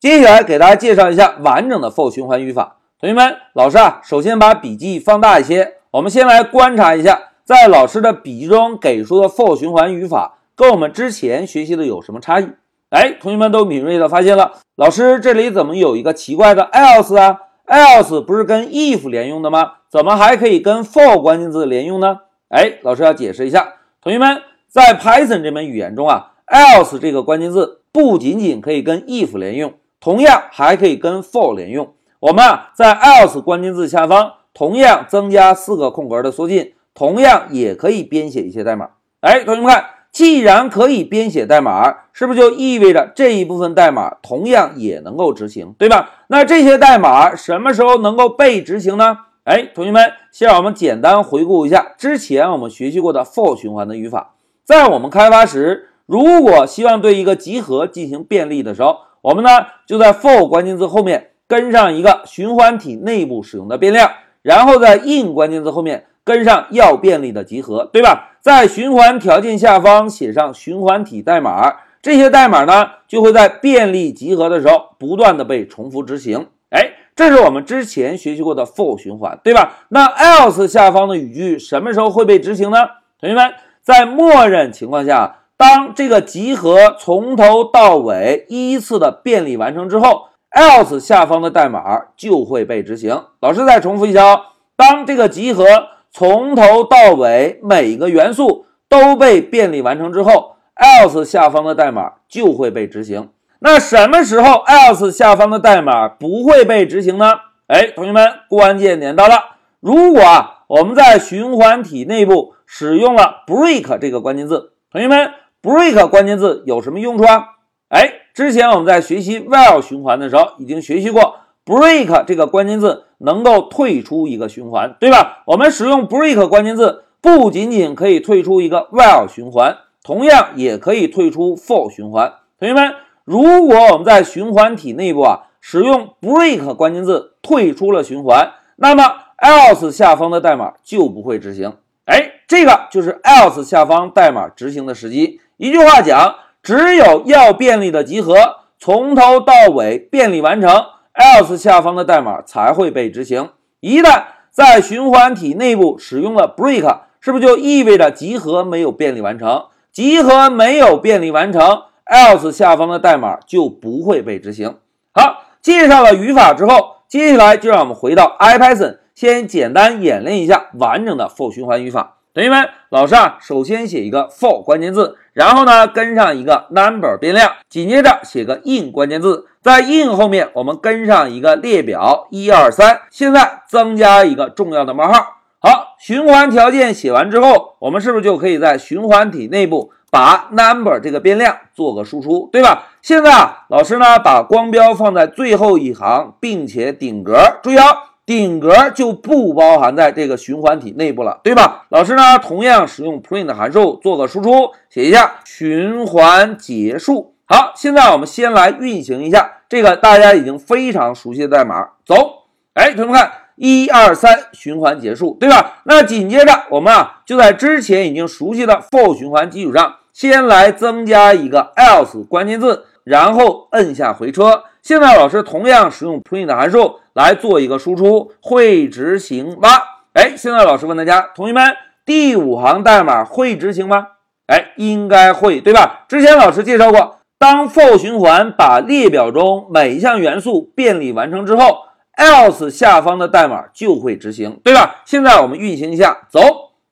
接下来给大家介绍一下完整的 for 循环语法。同学们，老师啊，首先把笔记放大一些，我们先来观察一下，在老师的笔记中给出的 for 循环语法跟我们之前学习的有什么差异？哎，同学们都敏锐的发现了，老师这里怎么有一个奇怪的 else 啊？else 不是跟 if 连用的吗？怎么还可以跟 for 关键字连用呢？哎，老师要解释一下，同学们，在 Python 这门语言中啊，else 这个关键字不仅仅可以跟 if 连用。同样还可以跟 for 连用。我们啊，在 else 关键字下方同样增加四个空格的缩进，同样也可以编写一些代码。哎，同学们看，既然可以编写代码，是不是就意味着这一部分代码同样也能够执行，对吧？那这些代码什么时候能够被执行呢？哎，同学们，先让我们简单回顾一下之前我们学习过的 for 循环的语法。在我们开发时，如果希望对一个集合进行便利的时候，我们呢就在 for 关键字后面跟上一个循环体内部使用的变量，然后在 in 关键字后面跟上要便利的集合，对吧？在循环条件下方写上循环体代码，这些代码呢就会在便利集合的时候不断的被重复执行。哎，这是我们之前学习过的 for 循环，对吧？那 else 下方的语句什么时候会被执行呢？同学们，在默认情况下。当这个集合从头到尾依次的便利完成之后，else 下方的代码就会被执行。老师再重复一下哦，当这个集合从头到尾每个元素都被便利完成之后，else 下方的代码就会被执行。那什么时候 else 下方的代码不会被执行呢？哎，同学们，关键点到了。如果啊我们在循环体内部使用了 break 这个关键字，同学们。Break 关键字有什么用处啊？哎，之前我们在学习 while 循环的时候已经学习过，break 这个关键字能够退出一个循环，对吧？我们使用 break 关键字不仅仅可以退出一个 while 循环，同样也可以退出 for 循环。同学们，如果我们在循环体内部啊使用 break 关键字退出了循环，那么 else 下方的代码就不会执行。哎，这个就是 else 下方代码执行的时机。一句话讲，只有要便利的集合从头到尾便利完成，else 下方的代码才会被执行。一旦在循环体内部使用了 break，是不是就意味着集合没有便利完成？集合没有便利完成，else 下方的代码就不会被执行。好，介绍了语法之后，接下来就让我们回到 IPython，先简单演练一下完整的 for 循环语法。同学们，老师啊，首先写一个 for 关键字，然后呢跟上一个 number 变量，紧接着写个 in 关键字，在 in 后面我们跟上一个列表一二三，现在增加一个重要的冒号。好，循环条件写完之后，我们是不是就可以在循环体内部把 number 这个变量做个输出，对吧？现在啊，老师呢把光标放在最后一行，并且顶格，注意啊。顶格就不包含在这个循环体内部了，对吧？老师呢，同样使用 print 函数做个输出，写一下循环结束。好，现在我们先来运行一下这个大家已经非常熟悉的代码，走。哎，同学们看，一二三，循环结束，对吧？那紧接着我们啊，就在之前已经熟悉的 for 循环基础上，先来增加一个 else 关键字，然后摁下回车。现在老师同样使用 print 函数来做一个输出，会执行吗？哎，现在老师问大家，同学们，第五行代码会执行吗？哎，应该会，对吧？之前老师介绍过，当 for 循环把列表中每一项元素便利完成之后，else 下方的代码就会执行，对吧？现在我们运行一下，走。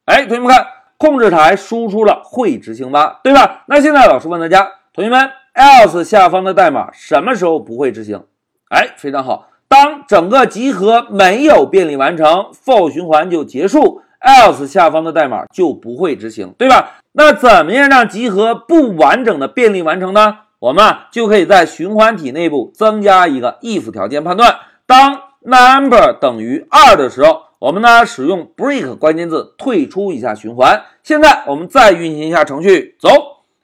哎，同学们看，控制台输出了会执行吗？对吧？那现在老师问大家，同学们。Else 下方的代码什么时候不会执行？哎，非常好。当整个集合没有便利完成，for 循环就结束，else 下方的代码就不会执行，对吧？那怎么样让集合不完整的便利完成呢？我们啊就可以在循环体内部增加一个 if 条件判断。当 number 等于二的时候，我们呢使用 break 关键字退出一下循环。现在我们再运行一下程序，走。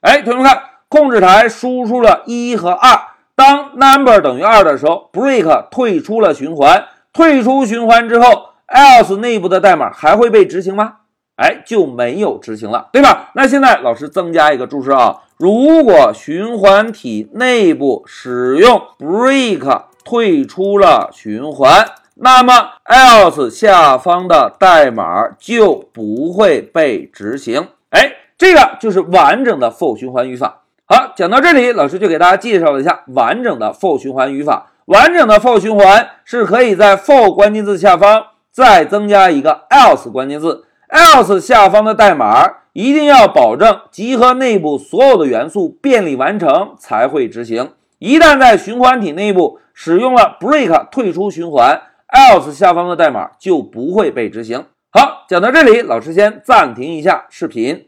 哎，同学们看。控制台输出了一和二，当 number 等于二的时候，break 退出了循环。退出循环之后，else 内部的代码还会被执行吗？哎，就没有执行了，对吧？那现在老师增加一个注释啊，如果循环体内部使用 break 退出了循环，那么 else 下方的代码就不会被执行。哎，这个就是完整的 for 循环语法。好，讲到这里，老师就给大家介绍了一下完整的 for 循环语法。完整的 for 循环是可以在 for 关键字下方再增加一个 else 关键字，else 下方的代码一定要保证集合内部所有的元素便利完成才会执行。一旦在循环体内部使用了 break 退出循环，else 下方的代码就不会被执行。好，讲到这里，老师先暂停一下视频。